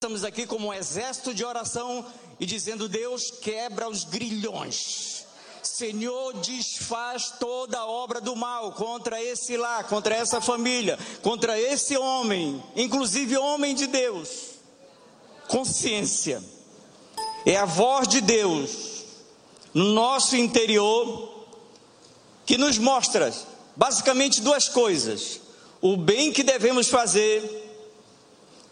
Estamos aqui como um exército de oração e dizendo: Deus quebra os grilhões. Senhor, desfaz toda a obra do mal contra esse lá, contra essa família, contra esse homem, inclusive homem de Deus. Consciência é a voz de Deus no nosso interior que nos mostra basicamente duas coisas: o bem que devemos fazer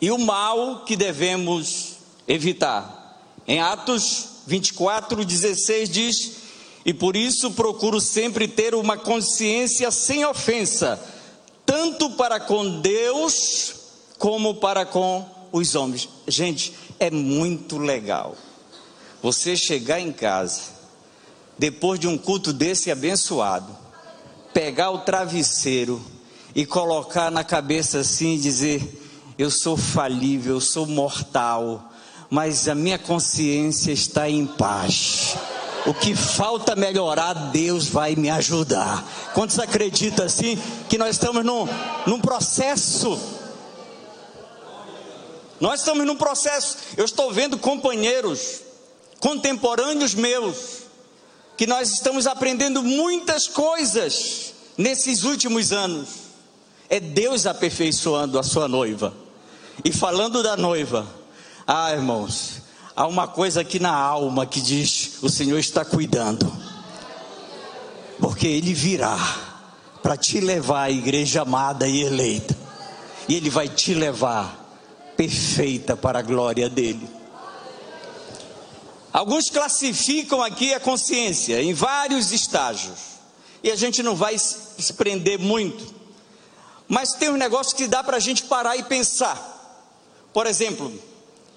e o mal que devemos evitar. Em Atos 24, 16 diz: E por isso procuro sempre ter uma consciência sem ofensa, tanto para com Deus como para com os homens. Gente, é muito legal você chegar em casa, depois de um culto desse abençoado, pegar o travesseiro e colocar na cabeça assim e dizer: eu sou falível, eu sou mortal, mas a minha consciência está em paz. O que falta melhorar, Deus vai me ajudar. Quantos acreditam assim que nós estamos num, num processo? Nós estamos num processo. Eu estou vendo companheiros, contemporâneos meus, que nós estamos aprendendo muitas coisas nesses últimos anos. É Deus aperfeiçoando a sua noiva. E falando da noiva, ah, irmãos, há uma coisa aqui na alma que diz: o Senhor está cuidando, porque Ele virá para te levar à igreja amada e eleita, e Ele vai te levar perfeita para a glória dEle. Alguns classificam aqui a consciência em vários estágios, e a gente não vai se prender muito, mas tem um negócio que dá para a gente parar e pensar. Por exemplo,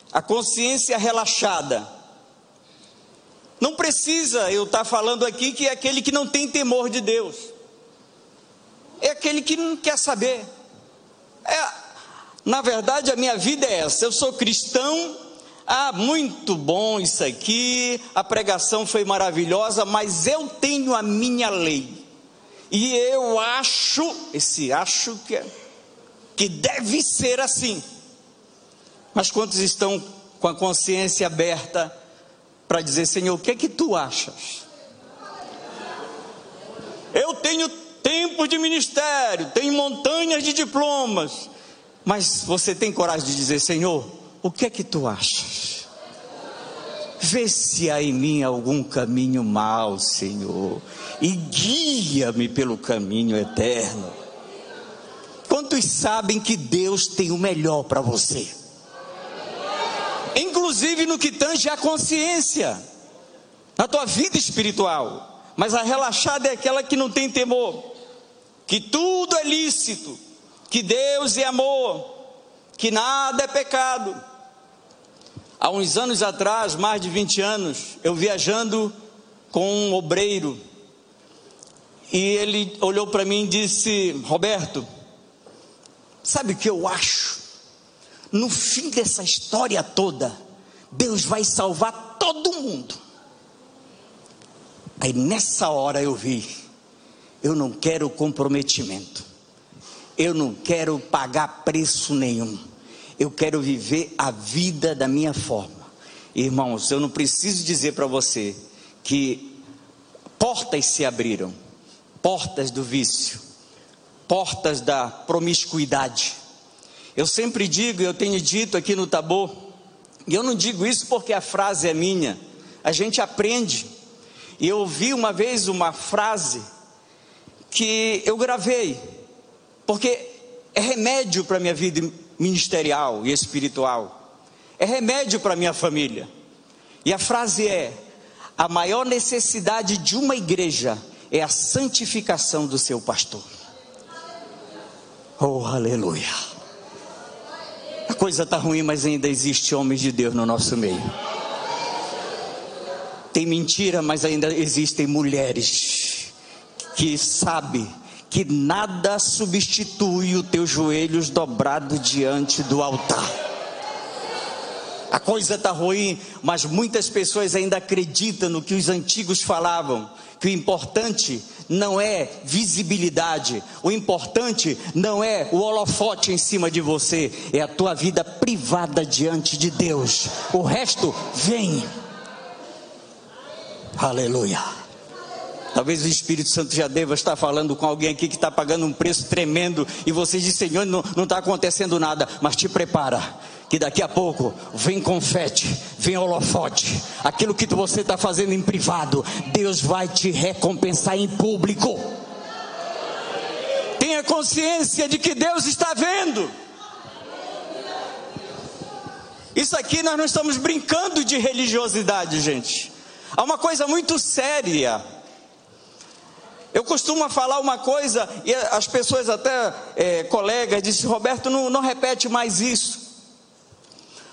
a consciência relaxada. Não precisa eu estar falando aqui que é aquele que não tem temor de Deus. É aquele que não quer saber. É, na verdade, a minha vida é essa. Eu sou cristão. Ah, muito bom isso aqui. A pregação foi maravilhosa, mas eu tenho a minha lei. E eu acho, esse acho que, é, que deve ser assim. Mas quantos estão com a consciência aberta para dizer, Senhor, o que é que tu achas? Eu tenho tempo de ministério, tenho montanhas de diplomas, mas você tem coragem de dizer, Senhor, o que é que tu achas? Vê se há em mim algum caminho mau, Senhor, e guia-me pelo caminho eterno. Quantos sabem que Deus tem o melhor para você? Inclusive no que tange a consciência, na tua vida espiritual. Mas a relaxada é aquela que não tem temor, que tudo é lícito, que Deus é amor, que nada é pecado. Há uns anos atrás, mais de 20 anos, eu viajando com um obreiro, e ele olhou para mim e disse: Roberto, sabe o que eu acho? No fim dessa história toda, Deus vai salvar todo mundo. Aí nessa hora eu vi, eu não quero comprometimento, eu não quero pagar preço nenhum, eu quero viver a vida da minha forma. Irmãos, eu não preciso dizer para você que portas se abriram portas do vício, portas da promiscuidade. Eu sempre digo, eu tenho dito aqui no Tabor, e eu não digo isso porque a frase é minha, a gente aprende. E eu ouvi uma vez uma frase que eu gravei, porque é remédio para a minha vida ministerial e espiritual, é remédio para a minha família. E a frase é: a maior necessidade de uma igreja é a santificação do seu pastor. Oh, aleluia coisa está ruim, mas ainda existe homens de Deus no nosso meio. Tem mentira, mas ainda existem mulheres que sabem que nada substitui os teus joelhos dobrados diante do altar. a coisa está ruim, mas muitas pessoas ainda acreditam no que os antigos falavam, que o importante não é visibilidade, o importante não é o holofote em cima de você, é a tua vida privada diante de Deus. O resto vem. Aleluia. Talvez o Espírito Santo já deva estar falando com alguém aqui que está pagando um preço tremendo e você diz, Senhor, não está acontecendo nada, mas te prepara que daqui a pouco vem confete, vem holofote, aquilo que você está fazendo em privado, Deus vai te recompensar em público. Tenha consciência de que Deus está vendo. Isso aqui nós não estamos brincando de religiosidade, gente. Há uma coisa muito séria. Eu costumo falar uma coisa e as pessoas até é, colegas dizem Roberto não, não repete mais isso.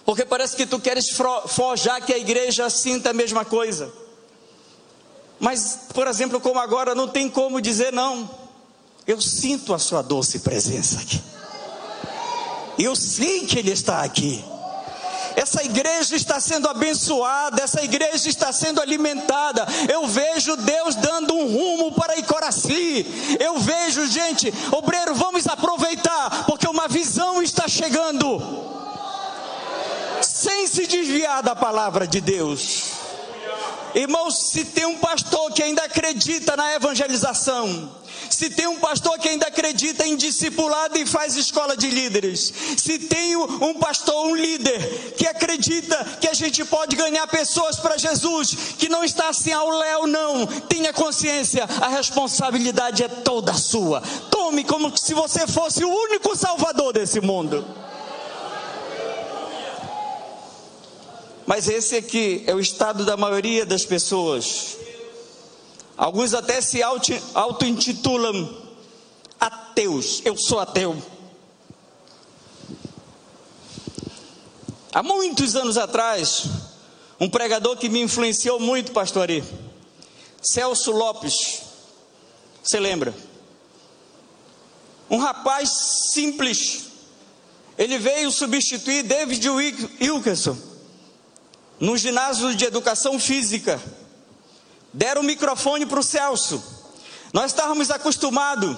Porque parece que tu queres forjar que a igreja sinta a mesma coisa. Mas, por exemplo, como agora, não tem como dizer não. Eu sinto a sua doce presença aqui. Eu sei que Ele está aqui. Essa igreja está sendo abençoada, essa igreja está sendo alimentada. Eu vejo Deus dando um rumo para Icoraci. Eu vejo, gente, obreiro, vamos aproveitar, porque uma visão está chegando sem se desviar da palavra de Deus. Irmãos, se tem um pastor que ainda acredita na evangelização, se tem um pastor que ainda acredita em discipulado e faz escola de líderes, se tem um pastor, um líder que acredita que a gente pode ganhar pessoas para Jesus, que não está assim ao léu, não, tenha consciência, a responsabilidade é toda sua. Tome como se você fosse o único salvador desse mundo. Mas esse aqui é o estado da maioria das pessoas. Alguns até se auto-intitulam ateus. Eu sou ateu. Há muitos anos atrás, um pregador que me influenciou muito, pastor Ari, Celso Lopes, você lembra? Um rapaz simples, ele veio substituir David Wilkerson no ginásio de educação física. Deram o microfone para o Celso. Nós estávamos acostumados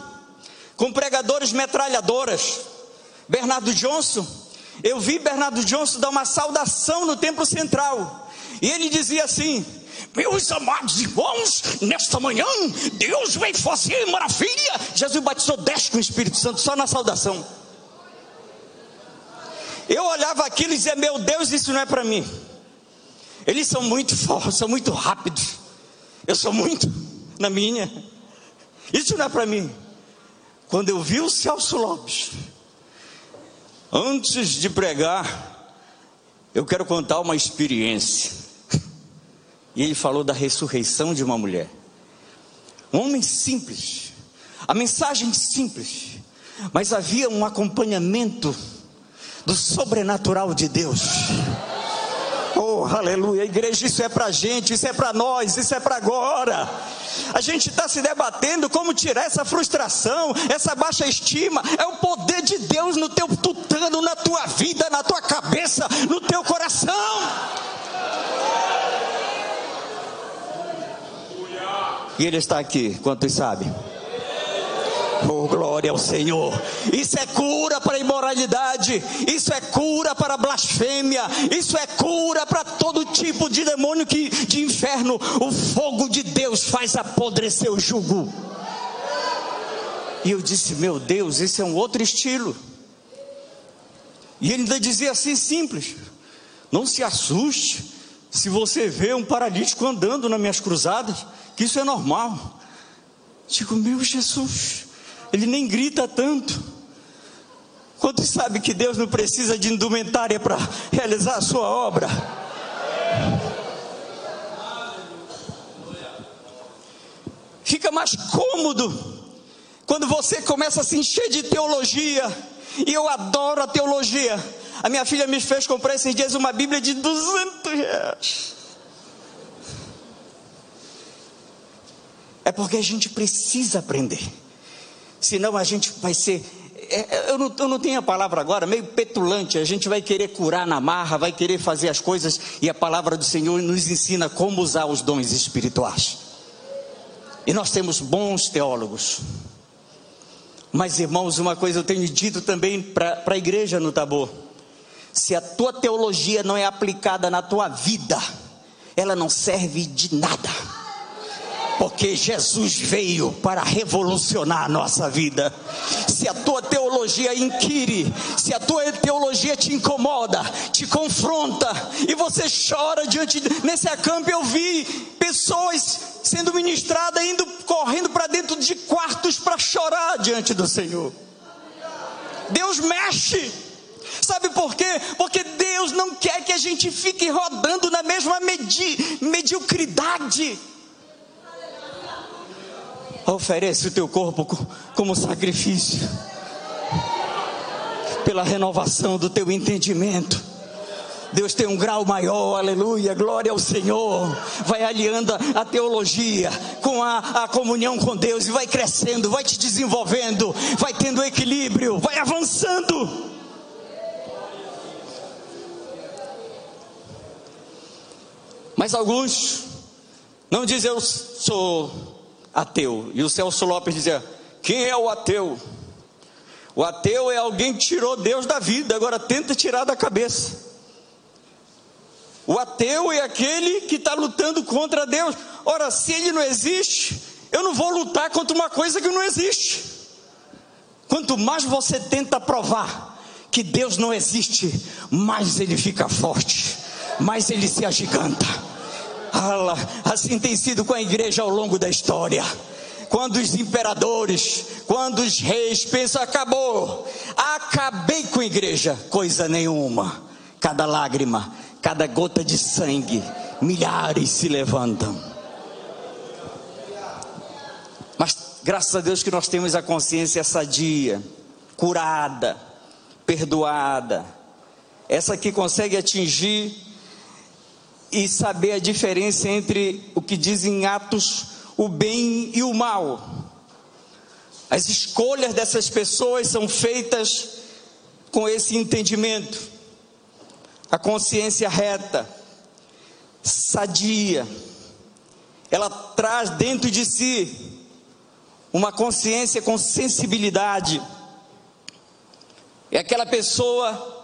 com pregadores metralhadoras. Bernardo Johnson, eu vi Bernardo Johnson dar uma saudação no templo central. E ele dizia assim: meus amados irmãos, nesta manhã, Deus vai fazer maravilha. Jesus batizou dez com o Espírito Santo só na saudação. Eu olhava aquilo e dizia: Meu Deus, isso não é para mim. Eles são muito fortes, são muito rápidos. Eu sou muito na minha. Isso não é para mim. Quando eu vi o Celso Lopes, antes de pregar, eu quero contar uma experiência. E ele falou da ressurreição de uma mulher. Um homem simples, a mensagem simples, mas havia um acompanhamento do sobrenatural de Deus. Oh, aleluia, igreja, isso é para gente, isso é para nós, isso é para agora. A gente está se debatendo como tirar essa frustração, essa baixa estima. É o poder de Deus no teu tutano, na tua vida, na tua cabeça, no teu coração. E Ele está aqui, quantos sabem? Oh, glória ao Senhor. Isso é cura para a imoralidade. Isso é cura para a blasfêmia. Isso é cura para todo tipo de demônio que, de inferno. O fogo de Deus faz apodrecer o jugo. E eu disse: Meu Deus, esse é um outro estilo. E ele ainda dizia assim simples: Não se assuste se você vê um paralítico andando nas minhas cruzadas, que isso é normal. Digo, meu Jesus, ele nem grita tanto. Quantos sabe que Deus não precisa de indumentária para realizar a sua obra? Fica mais cômodo quando você começa a se encher de teologia. E eu adoro a teologia. A minha filha me fez comprar esses dias uma Bíblia de 200 reais. É porque a gente precisa aprender senão a gente vai ser é, eu, não, eu não tenho a palavra agora, meio petulante, a gente vai querer curar na marra, vai querer fazer as coisas, e a palavra do Senhor nos ensina como usar os dons espirituais. E nós temos bons teólogos. Mas, irmãos, uma coisa eu tenho dito também para a igreja no Tabor: se a tua teologia não é aplicada na tua vida, ela não serve de nada porque Jesus veio para revolucionar a nossa vida. Se a tua teologia inquire, se a tua teologia te incomoda, te confronta, e você chora diante de... nesse acampo eu vi pessoas sendo ministradas indo correndo para dentro de quartos para chorar diante do Senhor. Deus mexe. Sabe por quê? Porque Deus não quer que a gente fique rodando na mesma medi mediocridade. Oferece o teu corpo como sacrifício, pela renovação do teu entendimento. Deus tem um grau maior, aleluia, glória ao Senhor. Vai aliando a teologia com a, a, comunhão com Deus e vai crescendo, vai te desenvolvendo, vai tendo equilíbrio, vai avançando. Mas alguns não dizem eu sou ateu. E o Celso Lopes dizia: quem é o ateu? O ateu é alguém que tirou Deus da vida, agora tenta tirar da cabeça. O ateu é aquele que está lutando contra Deus. Ora, se ele não existe, eu não vou lutar contra uma coisa que não existe. Quanto mais você tenta provar que Deus não existe, mais ele fica forte, mais ele se agiganta. Assim tem sido com a igreja ao longo da história. Quando os imperadores, quando os reis pensam, acabou, acabei com a igreja, coisa nenhuma. Cada lágrima, cada gota de sangue, milhares se levantam. Mas graças a Deus que nós temos a consciência sadia, curada, perdoada, essa que consegue atingir e saber a diferença entre o que dizem Atos, o bem e o mal. As escolhas dessas pessoas são feitas com esse entendimento. A consciência reta, sadia, ela traz dentro de si uma consciência com sensibilidade. É aquela pessoa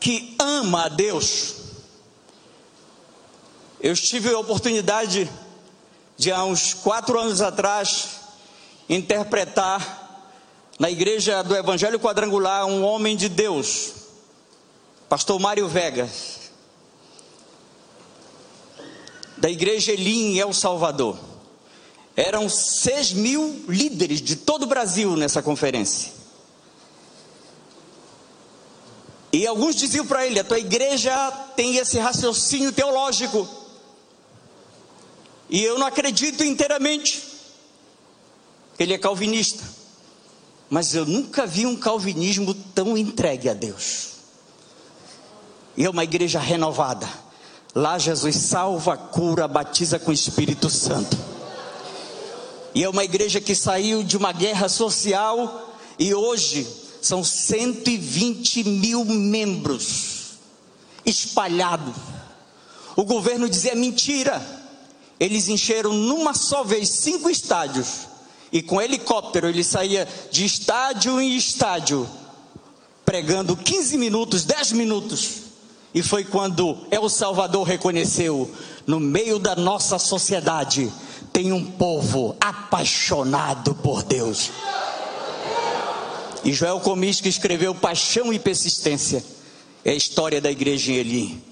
que ama a Deus eu tive a oportunidade de, há uns quatro anos atrás, interpretar na igreja do Evangelho Quadrangular um homem de Deus, pastor Mário Vegas, da igreja Elim em El Salvador. Eram seis mil líderes de todo o Brasil nessa conferência. E alguns diziam para ele: a tua igreja tem esse raciocínio teológico. E eu não acredito inteiramente. Ele é calvinista. Mas eu nunca vi um calvinismo tão entregue a Deus. E é uma igreja renovada. Lá Jesus salva, cura, batiza com o Espírito Santo. E é uma igreja que saiu de uma guerra social e hoje são 120 mil membros espalhados. O governo dizia mentira eles encheram numa só vez cinco estádios. E com helicóptero ele saía de estádio em estádio, pregando 15 minutos, 10 minutos. E foi quando El Salvador reconheceu: no meio da nossa sociedade tem um povo apaixonado por Deus. E Joel Comis, que escreveu Paixão e Persistência, é a história da igreja em Elim.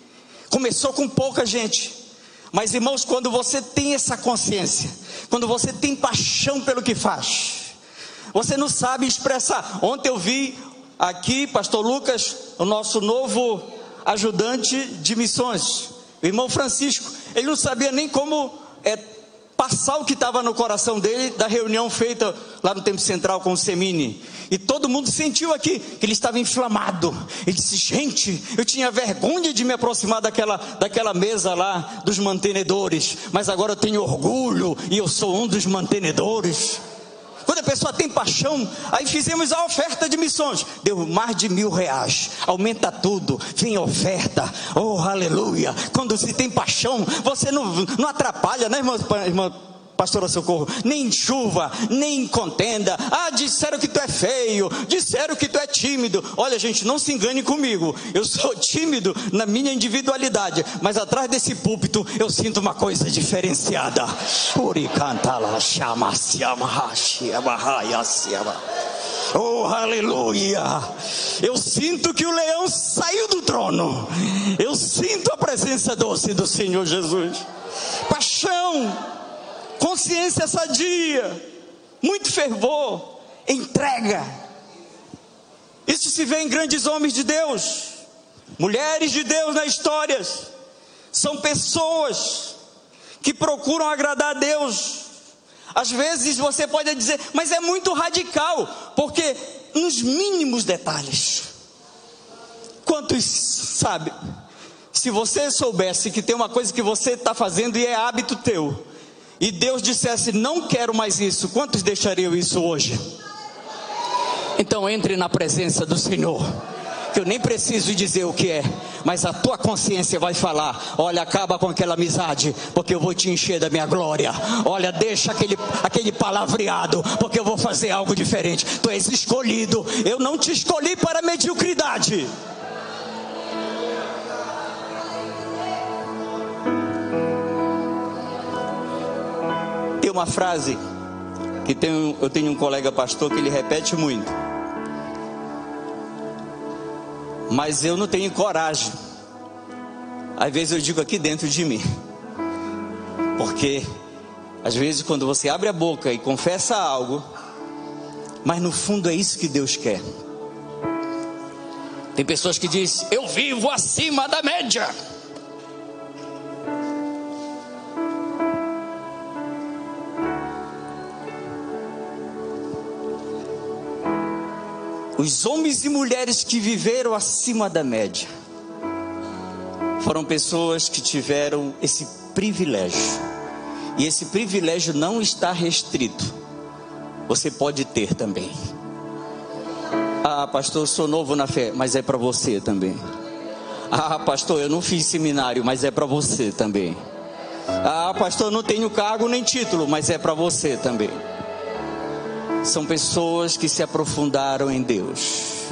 Começou com pouca gente mas irmãos, quando você tem essa consciência, quando você tem paixão pelo que faz, você não sabe expressar. Ontem eu vi aqui, Pastor Lucas, o nosso novo ajudante de missões, o irmão Francisco. Ele não sabia nem como é, passar o que estava no coração dele da reunião feita lá no Tempo Central com o Semini. E todo mundo sentiu aqui que ele estava inflamado. Ele disse: Gente, eu tinha vergonha de me aproximar daquela, daquela mesa lá dos mantenedores, mas agora eu tenho orgulho e eu sou um dos mantenedores. Quando a pessoa tem paixão, aí fizemos a oferta de missões, deu mais de mil reais, aumenta tudo, vem oferta, oh aleluia. Quando se tem paixão, você não, não atrapalha, né, irmão? irmã pastora Socorro, nem chuva, nem contenda. Ah, disseram que tu é feio, disseram que tu é tímido. Olha, gente, não se engane comigo. Eu sou tímido na minha individualidade, mas atrás desse púlpito eu sinto uma coisa diferenciada. Oh, aleluia! Eu sinto que o leão saiu do trono. Eu sinto a presença doce do Senhor Jesus. Paixão consciência sadia, muito fervor, entrega. Isso se vê em grandes homens de Deus, mulheres de Deus na história. São pessoas que procuram agradar a Deus. Às vezes você pode dizer, mas é muito radical, porque nos mínimos detalhes. Quantos sabe? Se você soubesse que tem uma coisa que você está fazendo e é hábito teu, e Deus dissesse: Não quero mais isso, quantos deixariam isso hoje? Então entre na presença do Senhor. Que eu nem preciso dizer o que é, mas a tua consciência vai falar: olha, acaba com aquela amizade, porque eu vou te encher da minha glória. Olha, deixa aquele, aquele palavreado, porque eu vou fazer algo diferente. Tu és escolhido, eu não te escolhi para mediocridade. Uma frase que tem, eu tenho um colega pastor que ele repete muito. Mas eu não tenho coragem. Às vezes eu digo aqui dentro de mim. Porque às vezes quando você abre a boca e confessa algo, mas no fundo é isso que Deus quer. Tem pessoas que dizem: "Eu vivo acima da média". Os homens e mulheres que viveram acima da média foram pessoas que tiveram esse privilégio. E esse privilégio não está restrito. Você pode ter também. Ah, pastor, sou novo na fé, mas é para você também. Ah, pastor, eu não fiz seminário, mas é para você também. Ah, pastor, não tenho cargo nem título, mas é para você também são pessoas que se aprofundaram em Deus.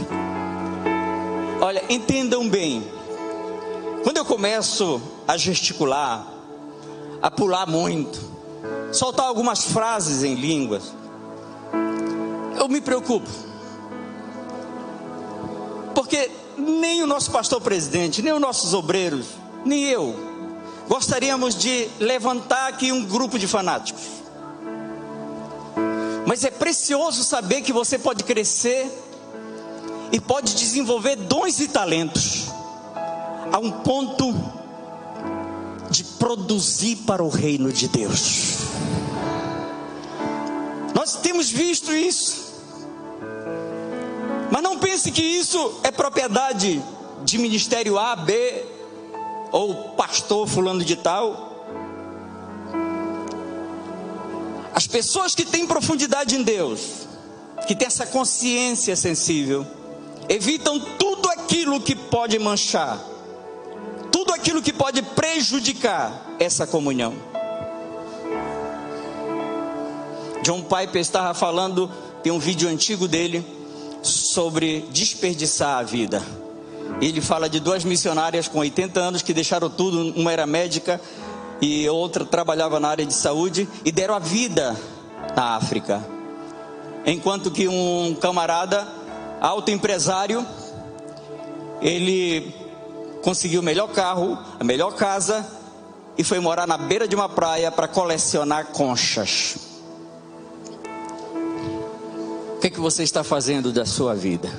Olha, entendam bem. Quando eu começo a gesticular, a pular muito, soltar algumas frases em línguas, eu me preocupo. Porque nem o nosso pastor presidente, nem os nossos obreiros, nem eu, gostaríamos de levantar aqui um grupo de fanáticos. Mas é precioso saber que você pode crescer e pode desenvolver dons e talentos a um ponto de produzir para o reino de Deus. Nós temos visto isso. Mas não pense que isso é propriedade de ministério A, B ou pastor fulano de tal. Pessoas que têm profundidade em Deus, que têm essa consciência sensível, evitam tudo aquilo que pode manchar, tudo aquilo que pode prejudicar essa comunhão. John Piper estava falando, tem um vídeo antigo dele sobre desperdiçar a vida. Ele fala de duas missionárias com 80 anos que deixaram tudo, uma era médica e outra trabalhava na área de saúde e deram a vida na África. Enquanto que um camarada, alto empresário, ele conseguiu o melhor carro, a melhor casa e foi morar na beira de uma praia para colecionar conchas. O que, é que você está fazendo da sua vida?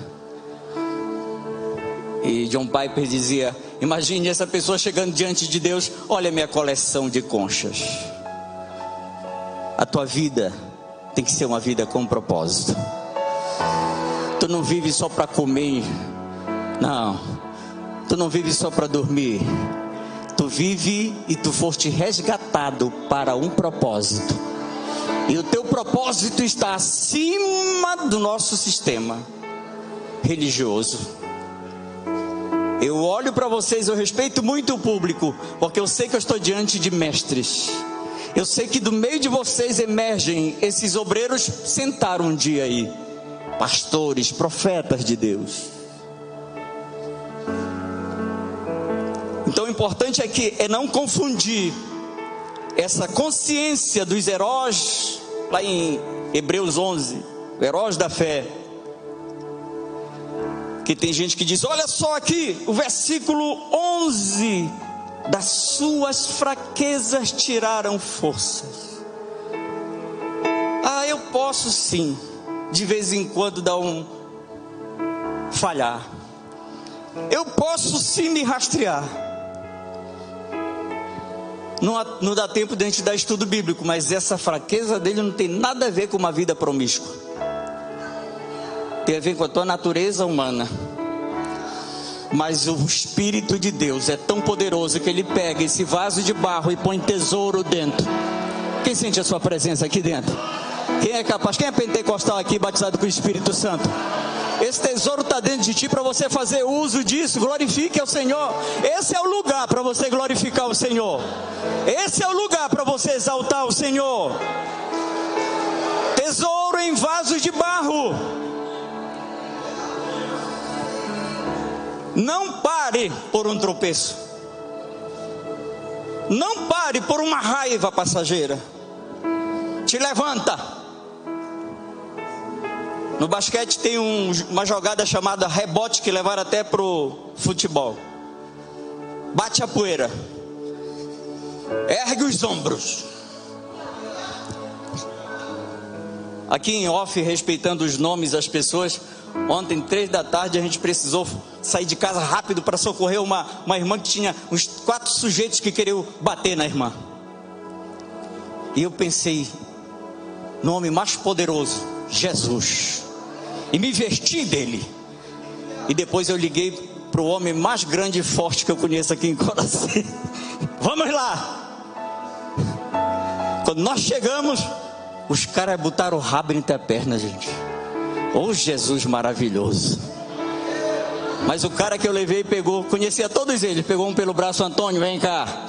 E John Piper dizia: Imagine essa pessoa chegando diante de Deus: Olha minha coleção de conchas. A tua vida tem que ser uma vida com propósito. Tu não vive só para comer, não. Tu não vive só para dormir. Tu vive e tu foste resgatado para um propósito. E o teu propósito está acima do nosso sistema religioso. Eu olho para vocês, eu respeito muito o público, porque eu sei que eu estou diante de mestres. Eu sei que do meio de vocês emergem esses obreiros sentaram um dia aí, pastores, profetas de Deus. Então o importante é que é não confundir essa consciência dos heróis, lá em Hebreus 11, heróis da fé. Que tem gente que diz: olha só aqui, o versículo 11: das suas fraquezas tiraram forças. Ah, eu posso sim, de vez em quando dar um falhar. Eu posso sim me rastrear. Não, não dá tempo de a gente dar estudo bíblico, mas essa fraqueza dele não tem nada a ver com uma vida promíscua. Tem a ver com a tua natureza humana. Mas o Espírito de Deus é tão poderoso que ele pega esse vaso de barro e põe tesouro dentro. Quem sente a sua presença aqui dentro? Quem é capaz? Quem é pentecostal aqui batizado com o Espírito Santo? Esse tesouro está dentro de ti para você fazer uso disso. Glorifique ao Senhor. Esse é o lugar para você glorificar o Senhor. Esse é o lugar para você exaltar o Senhor. Tesouro em vasos de barro. Não pare por um tropeço. Não pare por uma raiva passageira. Te levanta. No basquete tem um, uma jogada chamada rebote que levaram até pro futebol. Bate a poeira. Ergue os ombros. Aqui em off, respeitando os nomes das pessoas, ontem, três da tarde, a gente precisou sair de casa rápido para socorrer uma, uma irmã que tinha uns quatro sujeitos que queriam bater na irmã. E eu pensei, nome mais poderoso, Jesus. E me vesti dele. E depois eu liguei para o homem mais grande e forte que eu conheço aqui em Coração. Vamos lá. Quando nós chegamos, os caras botaram o rabo entre a perna, gente. Oh Jesus maravilhoso. Mas o cara que eu levei pegou, conhecia todos eles, pegou um pelo braço, Antônio, vem cá.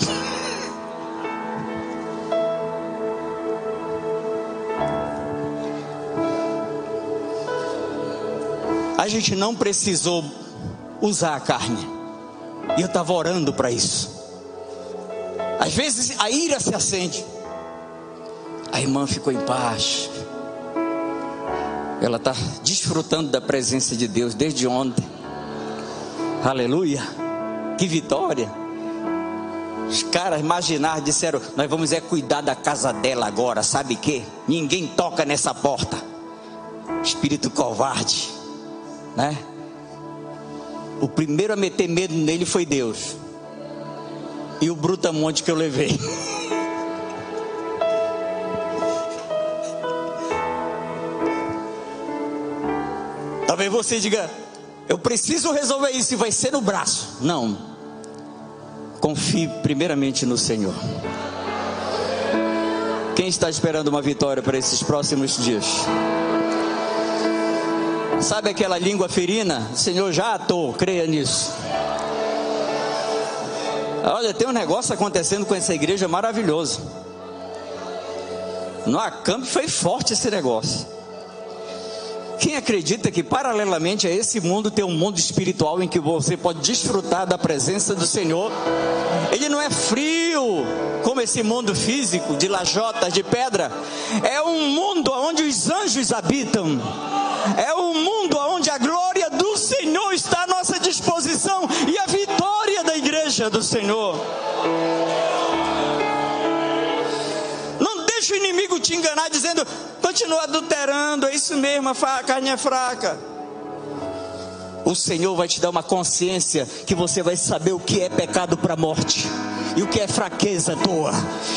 a gente não precisou usar a carne. E eu estava orando para isso. Às vezes a ira se acende. A irmã ficou em paz. Ela está desfrutando da presença de Deus desde ontem. Aleluia. Que vitória. Os caras imaginar disseram: Nós vamos é cuidar da casa dela agora. Sabe que? Ninguém toca nessa porta. Espírito covarde né? O primeiro a meter medo nele foi Deus. E o brutamonte que eu levei. Talvez você diga, eu preciso resolver isso e vai ser no braço. Não. Confie primeiramente no Senhor. Quem está esperando uma vitória para esses próximos dias? Sabe aquela língua ferina? Senhor já atou, creia nisso. Olha, tem um negócio acontecendo com essa igreja maravilhoso. No acampo foi forte esse negócio. Quem acredita que paralelamente a esse mundo tem um mundo espiritual em que você pode desfrutar da presença do Senhor? Ele não é frio como esse mundo físico de lajotas de pedra. É um mundo onde os anjos habitam é um mundo onde a glória do Senhor está à nossa disposição e a vitória da igreja do Senhor. Não deixe o inimigo te enganar dizendo, continua adulterando, é isso mesmo, a carne é fraca. O Senhor vai te dar uma consciência que você vai saber o que é pecado para a morte e o que é fraqueza tua.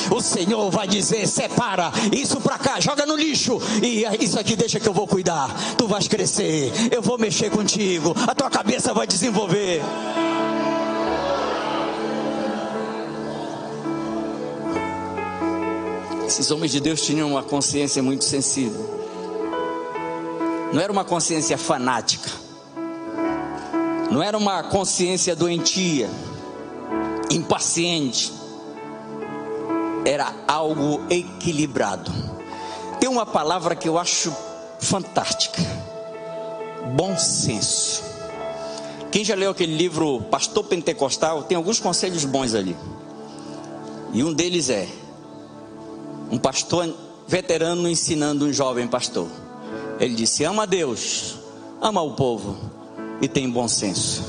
O Senhor vai dizer: separa isso para cá, joga no lixo e isso aqui deixa que eu vou cuidar. Tu vais crescer, eu vou mexer contigo, a tua cabeça vai desenvolver. Esses homens de Deus tinham uma consciência muito sensível. Não era uma consciência fanática. Não era uma consciência doentia, impaciente. Era algo equilibrado. Tem uma palavra que eu acho fantástica: bom senso. Quem já leu aquele livro Pastor Pentecostal, tem alguns conselhos bons ali. E um deles é: um pastor veterano ensinando um jovem pastor. Ele disse: ama a Deus, ama o povo e tem bom senso.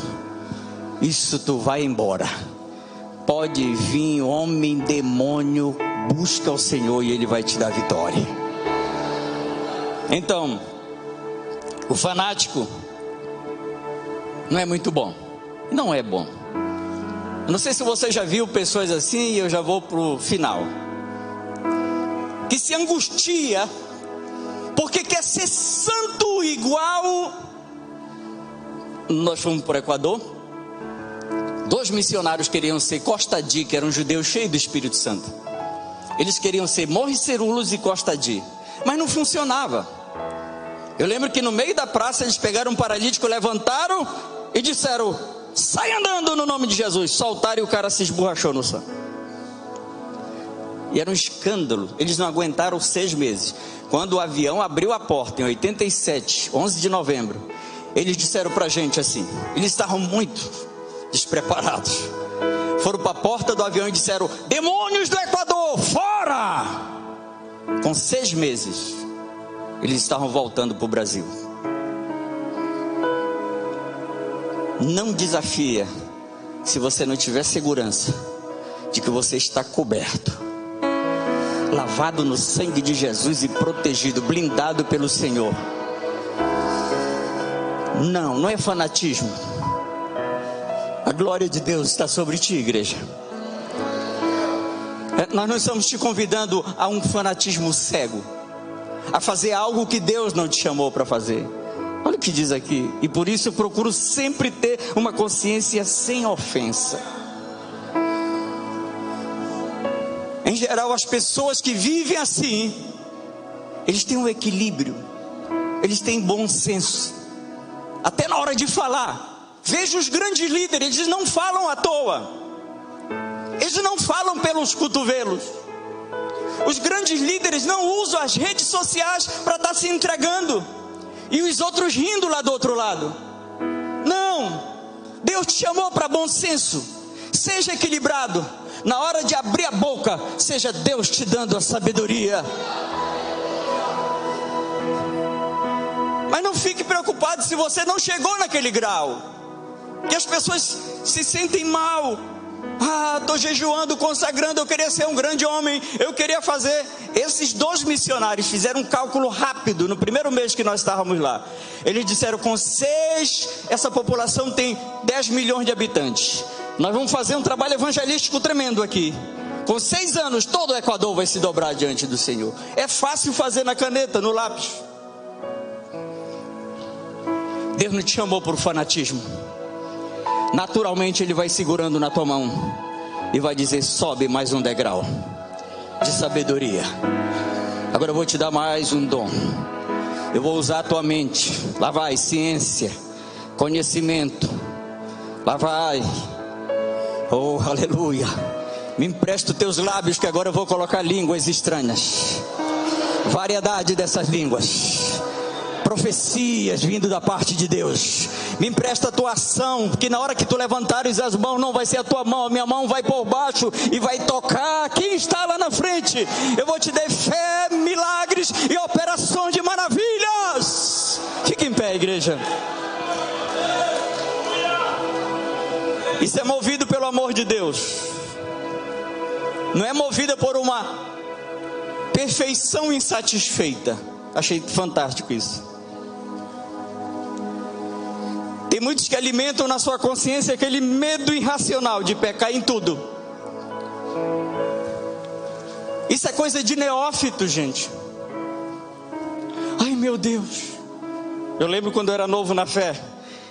Isso tu vai embora. Pode vir homem, demônio, busca o Senhor e ele vai te dar vitória. Então, o fanático não é muito bom. Não é bom. Eu não sei se você já viu pessoas assim e eu já vou pro final. Se angustia porque quer ser santo igual. Nós fomos para o Equador. Dois missionários queriam ser Costa Di, que eram judeus cheios do Espírito Santo. Eles queriam ser Morricerulos e Costa Di, mas não funcionava. Eu lembro que no meio da praça eles pegaram um paralítico, levantaram e disseram: sai andando no nome de Jesus. Soltaram e o cara se esborrachou no sangue. E era um escândalo. Eles não aguentaram seis meses. Quando o avião abriu a porta em 87, 11 de novembro, eles disseram para a gente assim: eles estavam muito despreparados. Foram para a porta do avião e disseram: demônios do Equador, fora! Com seis meses, eles estavam voltando para o Brasil. Não desafia se você não tiver segurança de que você está coberto lavado no sangue de Jesus e protegido, blindado pelo Senhor. Não, não é fanatismo. A glória de Deus está sobre ti, igreja. É, nós não estamos te convidando a um fanatismo cego, a fazer algo que Deus não te chamou para fazer. Olha o que diz aqui, e por isso eu procuro sempre ter uma consciência sem ofensa. Em geral, as pessoas que vivem assim, eles têm um equilíbrio, eles têm bom senso, até na hora de falar. Veja os grandes líderes, eles não falam à toa, eles não falam pelos cotovelos. Os grandes líderes não usam as redes sociais para estar se entregando e os outros rindo lá do outro lado. Não, Deus te chamou para bom senso, seja equilibrado na hora de abrir a boca, seja Deus te dando a sabedoria. Mas não fique preocupado se você não chegou naquele grau. Que as pessoas se sentem mal. Ah, estou jejuando, consagrando, eu queria ser um grande homem, eu queria fazer. Esses dois missionários fizeram um cálculo rápido no primeiro mês que nós estávamos lá. Eles disseram: com seis, essa população tem 10 milhões de habitantes. Nós vamos fazer um trabalho evangelístico tremendo aqui. Com seis anos, todo o Equador vai se dobrar diante do Senhor. É fácil fazer na caneta, no lápis. Deus não te chamou por fanatismo. Naturalmente, Ele vai segurando na tua mão e vai dizer: sobe mais um degrau de sabedoria. Agora eu vou te dar mais um dom. Eu vou usar a tua mente. Lá vai ciência, conhecimento. Lá vai Oh, aleluia. Me empresta os teus lábios que agora eu vou colocar línguas estranhas. Variedade dessas línguas. Profecias vindo da parte de Deus. Me empresta a tua ação, que na hora que tu levantares as mãos, não vai ser a tua mão, a minha mão vai por baixo e vai tocar quem está lá na frente. Eu vou te dar fé, milagres e operações de maravilhas. Fique em pé, igreja. Isso é movido pelo amor de Deus. Não é movida por uma perfeição insatisfeita. Achei fantástico isso. Tem muitos que alimentam na sua consciência aquele medo irracional de pecar em tudo. Isso é coisa de neófito, gente. Ai meu Deus. Eu lembro quando eu era novo na fé,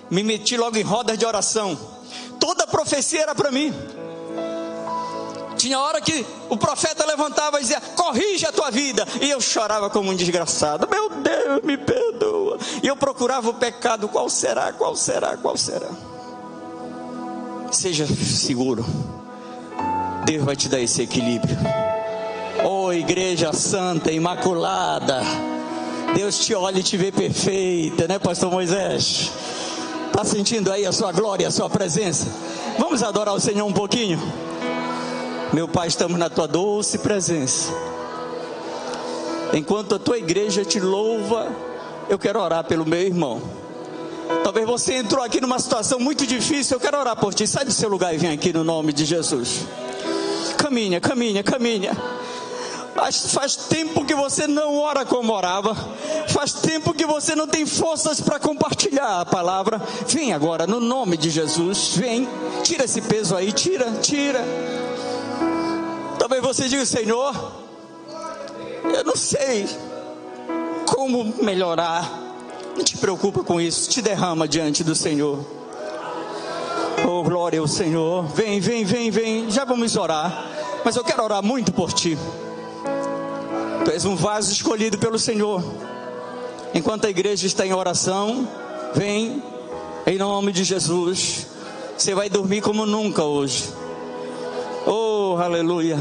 me meti logo em rodas de oração toda a profecia era para mim. Tinha hora que o profeta levantava e dizia: Corrige a tua vida. E eu chorava como um desgraçado. Meu Deus, me perdoa. E eu procurava o pecado: qual será, qual será, qual será. Seja seguro. Deus vai te dar esse equilíbrio. Oh, igreja santa, imaculada. Deus te olha e te vê perfeita, né, Pastor Moisés? Está sentindo aí a sua glória, a sua presença? Vamos adorar o Senhor um pouquinho? Meu Pai, estamos na tua doce presença. Enquanto a tua igreja te louva, eu quero orar pelo meu irmão. Talvez você entrou aqui numa situação muito difícil, eu quero orar por ti. Sai do seu lugar e vem aqui no nome de Jesus. Caminha, caminha, caminha. Faz, faz tempo que você não ora como orava. Faz tempo que você não tem forças para compartilhar a palavra. Vem agora, no nome de Jesus. Vem, tira esse peso aí, tira, tira. Talvez você diga, Senhor, eu não sei como melhorar. Não te preocupa com isso, te derrama diante do Senhor. Oh, glória ao Senhor. Vem, vem, vem, vem. Já vamos orar. Mas eu quero orar muito por ti. Tu és um vaso escolhido pelo Senhor. Enquanto a igreja está em oração, vem em nome de Jesus. Você vai dormir como nunca hoje. Oh, aleluia.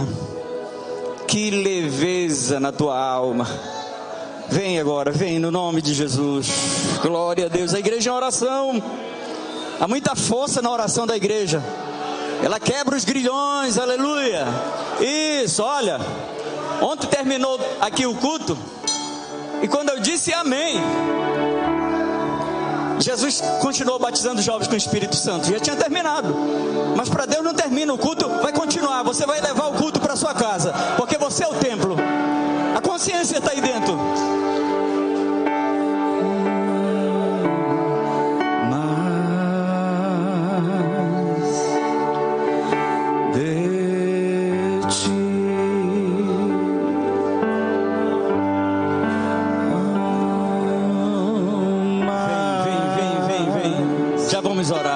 Que leveza na tua alma. Vem agora, vem no nome de Jesus. Glória a Deus. A igreja em oração. Há muita força na oração da igreja. Ela quebra os grilhões, aleluia. Isso, olha. Ontem terminou aqui o culto, e quando eu disse amém, Jesus continuou batizando jovens com o Espírito Santo. Já tinha terminado. Mas para Deus não termina o culto, vai continuar. Você vai levar o culto para sua casa, porque você é o templo. A consciência está aí dentro. horas.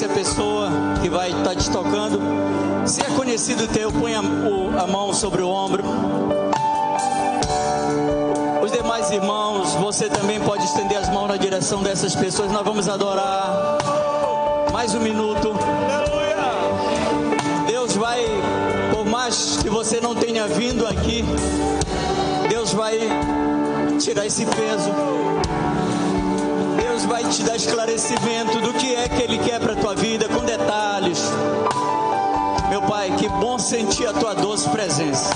Desconhecem a pessoa que vai estar te tocando. Se é conhecido teu, põe a, a mão sobre o ombro. Os demais irmãos, você também pode estender as mãos na direção dessas pessoas. Nós vamos adorar. Mais um minuto. Deus vai, por mais que você não tenha vindo aqui, Deus vai tirar esse peso. Deus vai te dar esclarecimento do que é que Ele quer para a tua vida, com detalhes. Meu Pai, que bom sentir a tua doce presença.